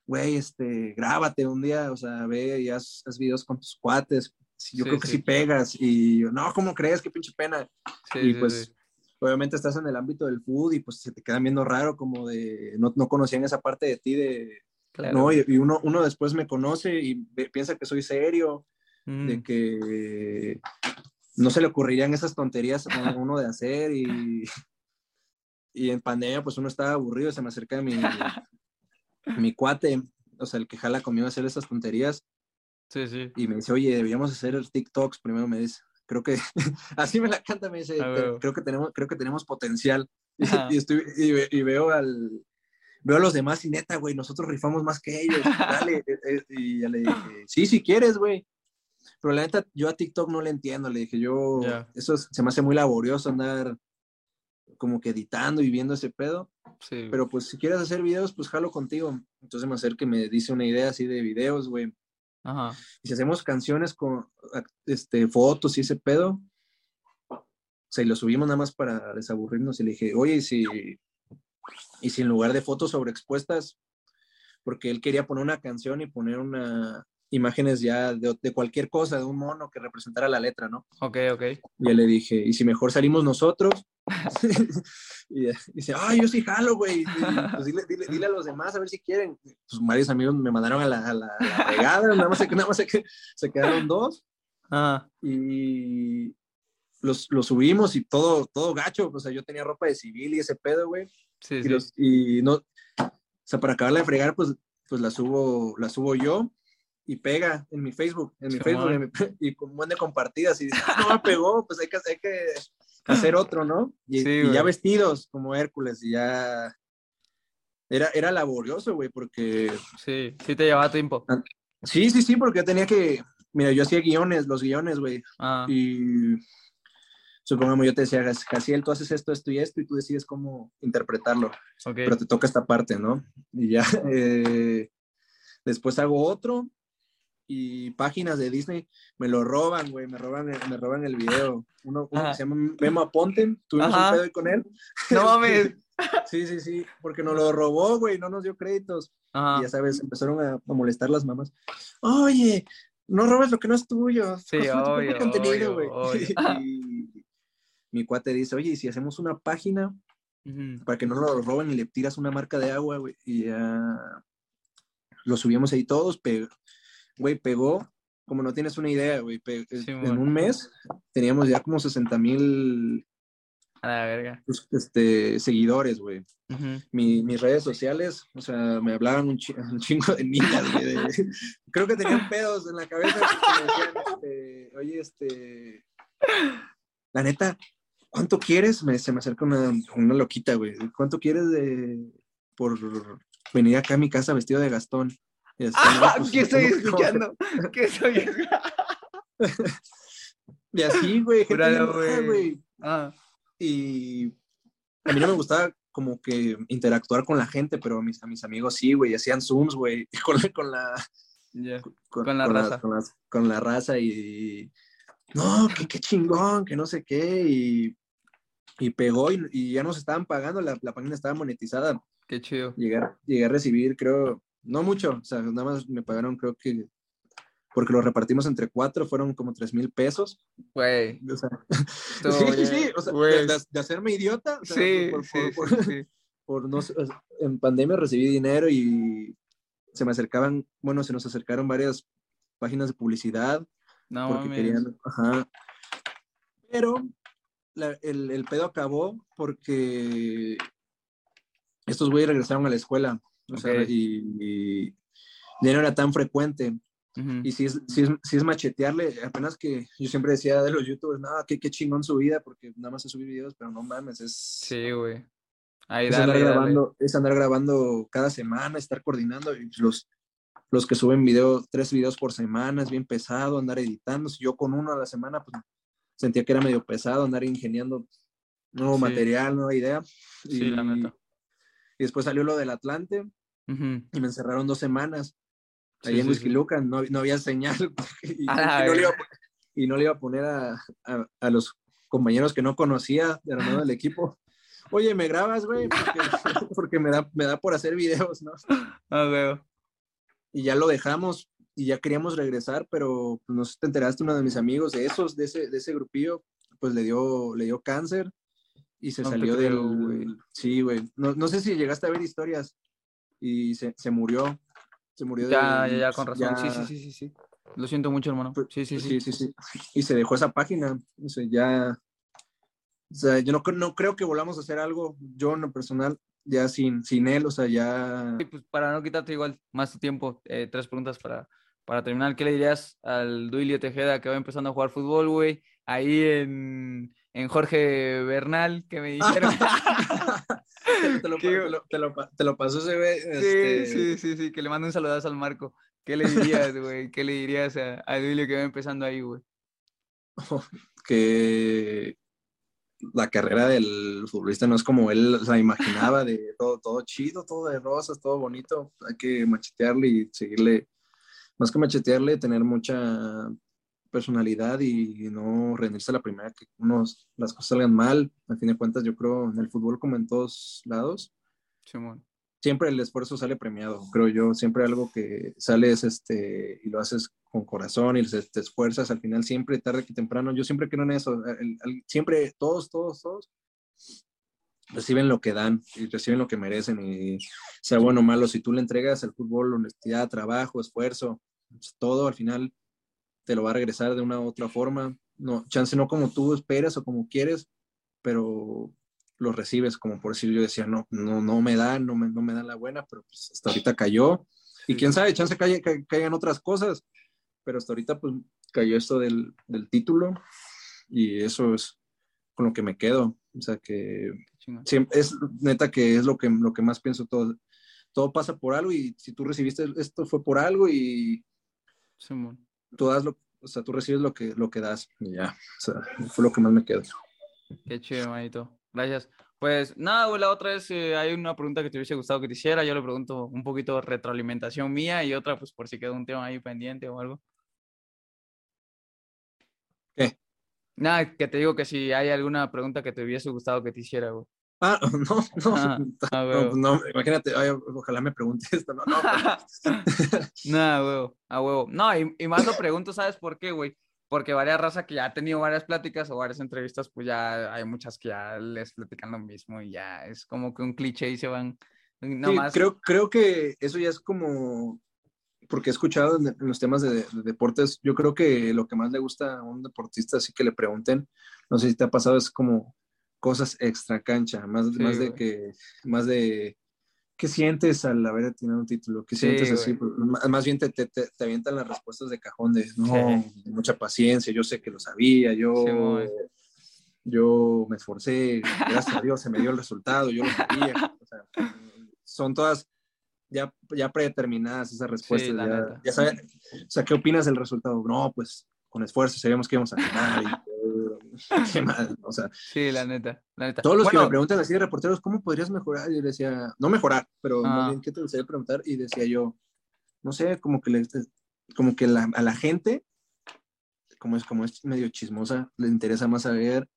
güey, este, grábate un día, o sea, ve y haz, haz videos con tus cuates. Yo Sí, creo que sí. sí pegas. Y yo, no, ¿cómo crees? Qué pinche pena. Sí, y pues, obviamente estás en el ámbito del food y pues se te quedan viendo raro, como de, no, no conocían esa parte de ti, de, Claro. no, y, y uno, uno después me conoce y piensa que soy serio, Mm, de que no se le ocurrirían esas tonterías a uno de hacer y, y en pandemia pues uno estaba aburrido, se me acerca mi, mi cuate, o sea, el que jala conmigo a hacer esas tonterías Sí, sí. y me dice, oye, deberíamos hacer TikToks, primero me dice, creo que, así me la canta, me dice, Ah, creo que tenemos, creo que tenemos potencial. Y, Ajá. y estoy, y, y veo al, veo a los demás y neta, güey, nosotros rifamos más que ellos, dale, eh, eh, y ya le dije, sí, si quieres, güey. Pero la neta, yo a TikTok no le entiendo, le dije, yo, Ya. eso es- se me hace muy laborioso andar como que editando y viendo ese pedo. Sí. Pero pues si quieres hacer videos, pues jalo contigo. Entonces me acerca y me dice una idea así de videos, güey. Ajá. Y si hacemos canciones con este, fotos y ese pedo, o sea, y lo subimos nada más para desaburrirnos. Y le dije, oye, y si, y si en lugar de fotos sobreexpuestas, porque él quería poner una canción y poner una imágenes ya de, de cualquier cosa, de un mono que representara la letra, ¿no? Ok, ok. Y yo le dije, ¿y si mejor salimos nosotros? y dice, ay, yo sí jalo, güey. Pues dile, dile- dile a los demás a ver si quieren. Pues varios amigos me mandaron a la, a la, a la regada, nada más, se, nada más se, se quedaron dos Ajá. y los, los subimos y todo, todo gacho. O sea, yo tenía ropa de civil y ese pedo, güey. Sí, Y, sí. los- y no, o sea, para acabarla de fregar, pues, pues la subo, la subo yo y pega en mi Facebook, en mi. Facebook, en mi- y con un buen de compartidas y dice, "Ah, no me pegó, pues hay que, hay que hacer otro, ¿no? Y, Sí, y güey. ya vestidos como Hércules y ya era, era laborioso, güey, porque Sí, sí te llevaba tiempo. sí, sí, sí, porque yo tenía que, mira, yo hacía guiones, los guiones, güey, Ah, y supongamos yo te decía, Casiel, tú haces esto, esto y esto, y tú decides cómo interpretarlo ok. pero te toca esta parte, ¿no? Y ya, eh, después hago otro y páginas de Disney me lo roban, güey, me roban, el- me roban el video. Uno, uno Ajá. que se llama Memo Aponte, tuvimos Ajá. un pedo ahí con él. No mames. Sí, sí, sí, porque nos lo robó, güey, no nos dio créditos. Ajá. Y ya sabes, empezaron a, a molestar las mamás. Oye, no robes lo que no es tuyo. Sí, obvio, contenido, obvio, güey. obvio. Y mi cuate dice, oye, ¿y si hacemos una página para que no lo roben y le tiras una marca de agua, güey? Y ya lo subimos ahí todos, pe- güey, pegó, como no tienes una idea, güey, Sí, en mon. un mes teníamos ya como 60 mil A la verga. este, seguidores, güey. Mi- mis redes sociales, o sea, me hablaban un, chi- un chingo de niñas, güey. de- creo que tenían pedos en la cabeza. me decían, este, Oye, este. La neta, ¿cuánto quieres? Me, se me acerca una, una loquita, güey. ¿Cuánto quieres de, por venir acá a mi casa vestido de Gastón? Y así, no, Ah, pues, ¿Qué estoy ¿cómo- escuchando? ¿Qué estoy Y así, güey, gente. Ah, Y a mí no me gustaba como que interactuar con la gente, pero a mis, a mis amigos sí, güey, hacían zooms, güey, con, la- con la, ya. con, Con la con raza. con, las- con la raza y no, que qué chingón, que no sé qué, y, y pegó y, y ya nos estaban pagando, la, la página estaba monetizada. Qué chido. Llegué, llegué a recibir, creo, no mucho, o sea, nada más me pagaron, creo que, porque lo repartimos entre cuatro, fueron como tres mil pesos. Güey. O sea, sí, sí, sí, o sea, de, de- de hacerme idiota. o sea, Sí, por- sí, por- sí, por- sí. por no en pandemia recibí dinero y se me acercaban, bueno, se nos acercaron varias páginas de publicidad No porque mames. querían, ajá. Pero la- el, el pedo acabó porque estos güeyes regresaron a la escuela, o sea, y, y ya no era tan frecuente. Ujú. Y si es, si, es, si es machetearle, apenas que yo siempre decía de los youtubers, no, qué, qué chingón su vida, porque nada más se subir videos, pero no mames, es, Sí, güey. Ahí es, dale, andar dale. grabando, es andar grabando cada semana, estar coordinando. Y los, los que suben video, tres videos por semana, es bien pesado andar editando. Si yo con uno a la semana, pues sentía que era medio pesado andar ingeniando nuevo Sí. material, nueva idea. Sí, la neta. Y después salió lo del Atlante y me encerraron dos semanas. Ahí Sí, en Whisky sí. No, no había señal y, no le iba a, verga. pon- y no le iba a poner a, a- a los compañeros que no conocía de la del equipo. Oye, ¿me grabas, güey? Porque, porque me, da, me da por hacer videos, ¿no? Ah, güey. Y ya lo dejamos y ya queríamos regresar, pero pues, no sé si te enteraste, uno de mis amigos de esos, de ese, de ese grupillo, pues le dio, le dio cáncer y se No salió del... güey. Sí, güey. No, no sé si llegaste a ver historias y se, se murió. Se murió Ya, de- ya, ya, con razón. ya- Sí, sí, sí, sí, sí. Lo siento mucho, hermano. Sí, sí, sí. Sí, sí, sí. Y se dejó esa página. O sea, ya. O sea, yo no, no creo que volvamos a hacer algo, yo en lo personal, ya sin, sin él, o sea, ya. Sí, pues para no quitarte igual más tiempo, eh, tres preguntas para, para terminar. ¿Qué le dirías al Duilio Tejeda que va empezando a jugar fútbol, güey? Ahí en, en Jorge Bernal, que me dijeron. te, lo, te, lo, te lo pa- te lo pasó ese güey. Sí, este, sí, sí, sí, que le mando un saludazo al Marco. ¿Qué le dirías, güey? ¿Qué le dirías a, a Duilio que va empezando ahí, güey? Que la carrera del futbolista no es como él la imaginaba, de todo, todo chido, todo de rosas, todo bonito. Hay que machetearle y seguirle, más que machetearle, tener mucha personalidad y no rendirse a la primera que unos, las cosas salgan mal. Al fin de cuentas, yo creo en el fútbol como en todos lados, Simón. siempre el esfuerzo sale premiado, creo yo. Siempre algo que sales este, y lo haces con corazón y te, esfuerzas al final, siempre, tarde que temprano. Yo siempre creo en eso. el- el- siempre, todos, todos, todos reciben lo que dan y reciben lo que merecen. Y sea bueno o malo, si tú le entregas al fútbol honestidad, trabajo, esfuerzo, todo al final te lo va a regresar de una u otra forma. No, chance no como tú esperas o como quieres, pero lo recibes, como por decir, yo decía, no, no, no me dan, no me, no me dan la buena, pero pues hasta ahorita cayó. Y quién sabe, chance caiga- ca- caigan otras cosas, pero hasta ahorita pues cayó esto del, del título y eso es con lo que me quedo. O sea que siempre, es neta que es lo que, lo que más pienso todo. Todo pasa por algo y si tú recibiste esto fue por algo y Simón. Tú das lo, o sea, tú recibes lo que, lo que das y ya, o sea, fue lo que más me quedó. Qué chido, manito. Gracias. Pues nada, güey, la otra es, eh, hay una pregunta que te hubiese gustado que te hiciera, yo le pregunto un poquito de retroalimentación mía y otra, pues por si quedó un tema ahí pendiente o algo. ¿Qué? Nada, que te digo que si hay alguna pregunta que te hubiese gustado que te hiciera, güey. Ah, no, no, Ah, no, ah, pues no, imagínate, ay, ojalá me pregunte esto, no, no. Nah, huevo, a huevo. No, y, y más lo pregunto, ¿sabes por qué, güey? Porque varias raza que ya ha tenido varias pláticas o varias entrevistas, pues ya hay muchas que ya les platican lo mismo y ya es como que un cliché y se van. Sí, Nomás. creo, creo que eso ya es como, porque he escuchado en, en los temas de, de deportes, yo creo que lo que más le gusta a un deportista, así que le pregunten, no sé si te ha pasado, es como cosas extra cancha, más, Sí, más de que, más de, ¿qué sientes al haber tenido un título? ¿Qué Sí, sientes así? güey. Pues, más, más bien te, te, te, avientan las respuestas de cajón de, no, Sí. mucha paciencia, yo sé que lo sabía, yo... Sí, yo me esforcé, gracias a Dios se me dio el resultado, yo lo sabía. O sea, son todas ya, ya predeterminadas esas respuestas. ya, ya saben, o sea, ¿qué opinas del resultado? No, pues con esfuerzo sabíamos que íbamos a ganar. Qué mal, o sea, Sí, la neta, la neta. todos los que Bueno, me preguntan así de reporteros, ¿cómo podrías mejorar? Yo decía, no mejorar, pero Ah. bien, ¿qué te gustaría preguntar? Y decía yo, no sé, como que, le, como que la- a la gente, como es, como es medio chismosa, le interesa más saber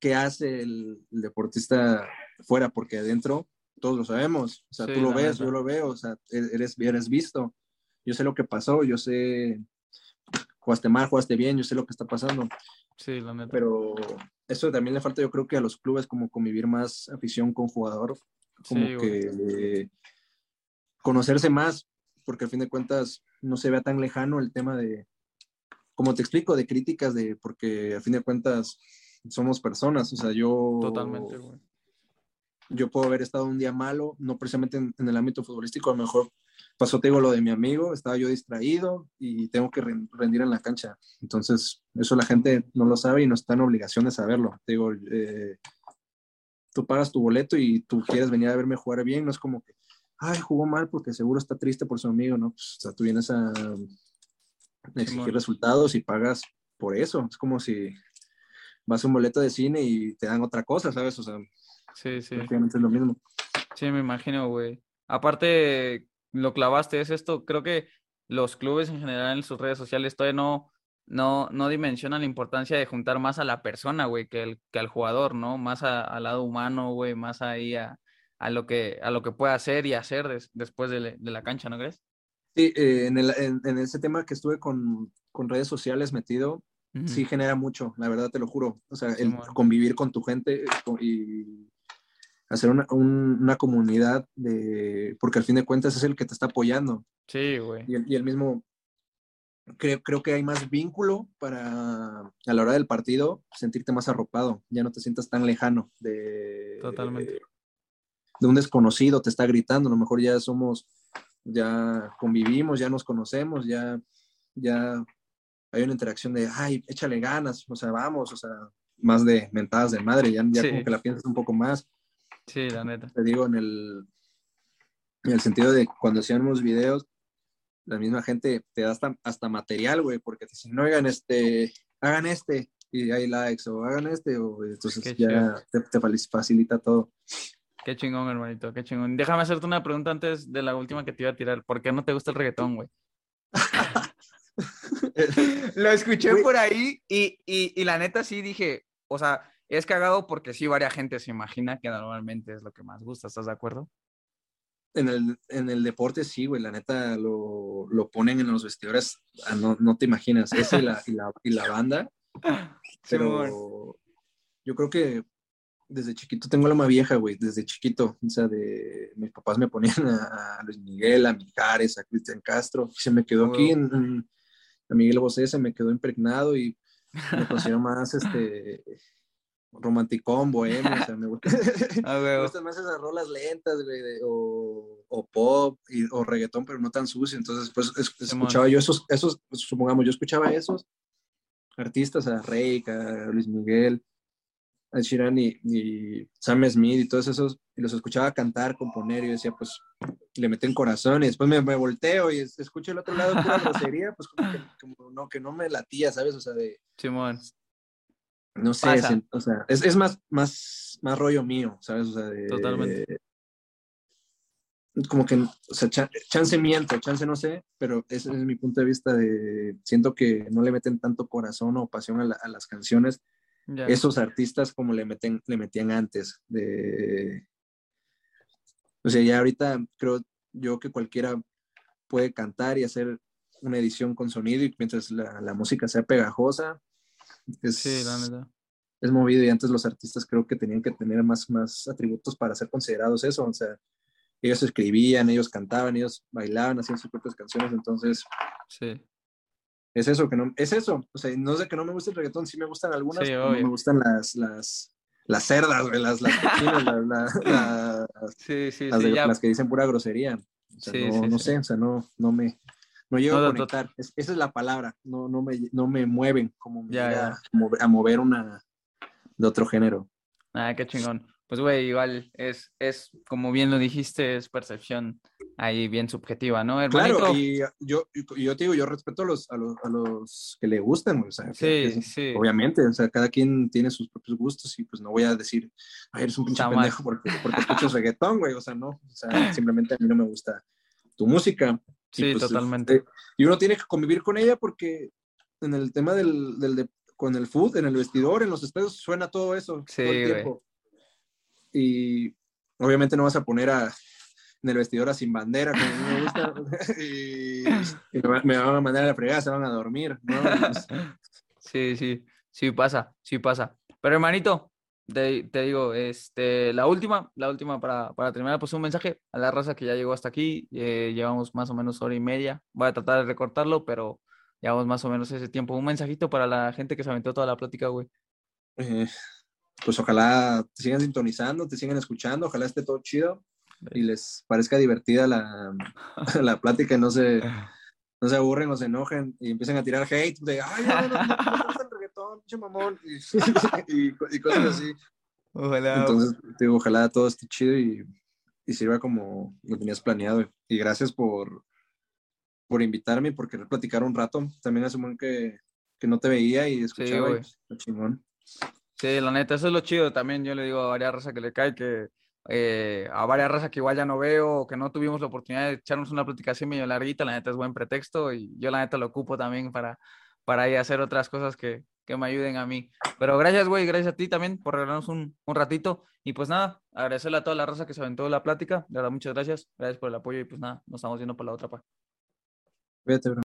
qué hace el, el deportista fuera, porque adentro todos lo sabemos, o sea, Sí, tú lo ves, neta. yo lo veo, o sea, e-, eres, eres visto, yo sé lo que pasó, yo sé, jugaste mal, jugaste bien, yo sé lo que está pasando, Sí, la neta. pero eso también le falta yo creo que a los clubes como convivir más afición con jugador, como Sí, que eh, conocerse más, porque al fin de cuentas no se vea tan lejano el tema de, como te explico, de críticas, de porque al fin de cuentas somos personas, o sea, yo Totalmente, güey. yo puedo haber estado un día malo, no precisamente en, en el ámbito futbolístico, a lo mejor pasó, te digo, lo de mi amigo, estaba yo distraído y tengo que ren- rendir en la cancha. Entonces, eso la gente no lo sabe y no está en obligación de saberlo. Te digo, eh, tú pagas tu boleto y tú quieres venir a verme jugar bien, no es como que, ay, jugó mal porque seguro está triste por su amigo, ¿no? Pues, o sea, tú vienes a exigir resultados y pagas por eso. Es como si vas a un boleto de cine y te dan otra cosa, ¿sabes? O sea, Sí, sí. prácticamente es lo mismo. Sí, me imagino, güey. Aparte, lo clavaste, es esto, creo que los clubes en general en sus redes sociales todavía no, no, no dimensionan la importancia de juntar más a la persona, güey, que, el, que al jugador, ¿no? Más a- al lado humano, güey, más ahí a, a lo que, a lo que puede hacer y hacer des- después de, le- de la cancha, ¿no crees? Sí, eh, en, el- en- en ese tema que estuve con, con redes sociales metido, sí genera mucho, la verdad te lo juro. O sea, el convivir con tu gente eh, y hacer una, un- una comunidad de, porque al fin de cuentas es el que te está apoyando. Sí, güey. Y el, y el mismo, creo, creo que hay más vínculo para a la hora del partido sentirte más arropado, ya no te sientas tan lejano de, Totalmente. de un desconocido, te está gritando, a lo mejor ya somos, ya convivimos, ya nos conocemos, ya, ya hay una interacción de, ay, échale ganas, o sea, vamos, o sea, más de mentadas de madre, ya, ya Sí. como que la piensas un poco más Sí, la neta. te digo, en el, en el sentido de cuando hacíamos videos, la misma gente te da hasta, hasta material, güey, porque te dicen, no, oigan, este, hagan este, y hay likes, o hagan este, o entonces Qué ya te, te facilita todo. Qué chingón, hermanito, qué chingón. Déjame hacerte una pregunta antes de la última que te iba a tirar. ¿Por qué no te gusta el reggaetón, güey? Lo escuché Güey. por ahí y, y, y la neta sí dije, o sea, es cagado porque sí, varia gente se imagina que normalmente es lo que más gusta, ¿estás de acuerdo? En el, en el deporte sí, güey, la neta lo, lo ponen en los vestidores, ah, no, no te imaginas, ese y la, y la, y la banda, pero yo creo que desde chiquito tengo la más vieja, güey, desde chiquito, o sea, de mis papás me ponían a, a Luis Miguel, a Mijares, a Cristian Castro, se me quedó aquí en, en- a Miguel Bosé, se me quedó impregnado y me considero más, este, romanticón, bohemio, o sea, me gusta, Ah, me gustan más esas rolas lentas, güey, de- o, o pop, y- o reggaetón, pero no tan sucio, entonces, pues, es- escuchaba yo esos, esos, supongamos, yo escuchaba esos artistas, a Rey, a Luis Miguel, a Sheeran y, y Sam Smith y todos esos, y los escuchaba cantar, componer, y yo decía, pues, le meten corazón, y después me, me volteo y es- escucho el otro lado pura grosería, pues, como que, como no, que no me latía, ¿sabes? O sea, de, Simón. No sé, sen- o sea, es, es más, más, más rollo mío, ¿sabes? O sea, de, Totalmente. Como que, o sea, cha- chance miento, chance no sé, pero ese es mi punto de vista de, siento que no le meten tanto corazón o pasión a, la- a las canciones esos artistas como le, meten, le metían antes. De... O sea, ya ahorita creo yo que cualquiera puede cantar y hacer una edición con sonido y mientras la, la música sea pegajosa, es, Sí, la neta. es movido y antes los artistas creo que tenían que tener más, más atributos para ser considerados eso, o sea, ellos escribían, ellos cantaban, ellos bailaban, hacían sus propias canciones, entonces Sí. es eso, que no, es eso, o sea, no de que no me guste el reggaetón, sí me gustan algunas, Sí, pero no me gustan las, las, las cerdas, las, las, cochinas, las- la- las- Sí, sí, las sí, de- ya. las que dicen pura grosería, o sea, no, sé, o sea, no, no me, no llego No, a no. conectar, Es- esa es la palabra, no, no, me, no me mueven como me Ya, ya. a mover- a mover una de otro género. Ah, qué chingón. Pues, güey, igual es, es, como bien lo dijiste, es percepción ahí bien subjetiva, ¿no, hermanito? Claro, y yo, yo te digo, yo respeto a los, a los, a los que le gustan, güey, o sea, Sí, que- sí. obviamente, o sea, cada quien tiene sus propios gustos y pues no voy a decir, ay, eres un pinche Está mal. pendejo porque, porque escuchas reggaetón, güey, o sea, no, o sea, simplemente a mí no me gusta tu música. Sí, pues, totalmente. este, y uno tiene que convivir con ella porque en el tema del, del de- con el food, en el vestidor, en los espejos, suena todo eso Sí, todo el güey. tiempo. Y obviamente no vas a poner a, en el vestidor a sin bandera, como a mí me gusta, y, y me, va- me van a mandar a la fregada, se van a dormir, ¿no? Sí, sí, sí pasa, sí pasa. Pero hermanito, te, te digo, este, la última, la última para, para terminar, pues un mensaje a la raza que ya llegó hasta aquí. eh, llevamos más o menos hora y media. Voy a tratar de recortarlo, pero llevamos más o menos ese tiempo. Un mensajito para la gente que se aventó toda la plática, güey. eh, pues ojalá te sigan sintonizando, te sigan escuchando, ojalá esté todo chido y les parezca divertida la, la plática y no se, no se aburren o se enojen y empiecen a tirar hate de, ay, no, no, no, reggaetón, pinche mamón, y, y, y cosas así. Ojalá. Entonces, te digo, ojalá todo esté chido y, y sirva como lo tenías planeado. Y gracias por, por invitarme y por querer platicar un rato. También asumo que, que no te veía y escuchaba. y, chingón. Sí, la neta, eso es lo chido también. Yo le digo a varias razas que le cae que eh, a varias razas que igual ya no veo o que no tuvimos la oportunidad de echarnos una plática así medio larguita, la neta es buen pretexto y yo la neta lo ocupo también para, para ir a hacer otras cosas que, que me ayuden a mí. Pero gracias, güey, gracias a ti también por regalarnos un, un ratito. Y pues nada, agradecerle a toda la raza que se aventó la plática. De verdad, muchas gracias. Gracias por el apoyo y pues nada, nos estamos viendo por la otra, pa. Cuídate, bro.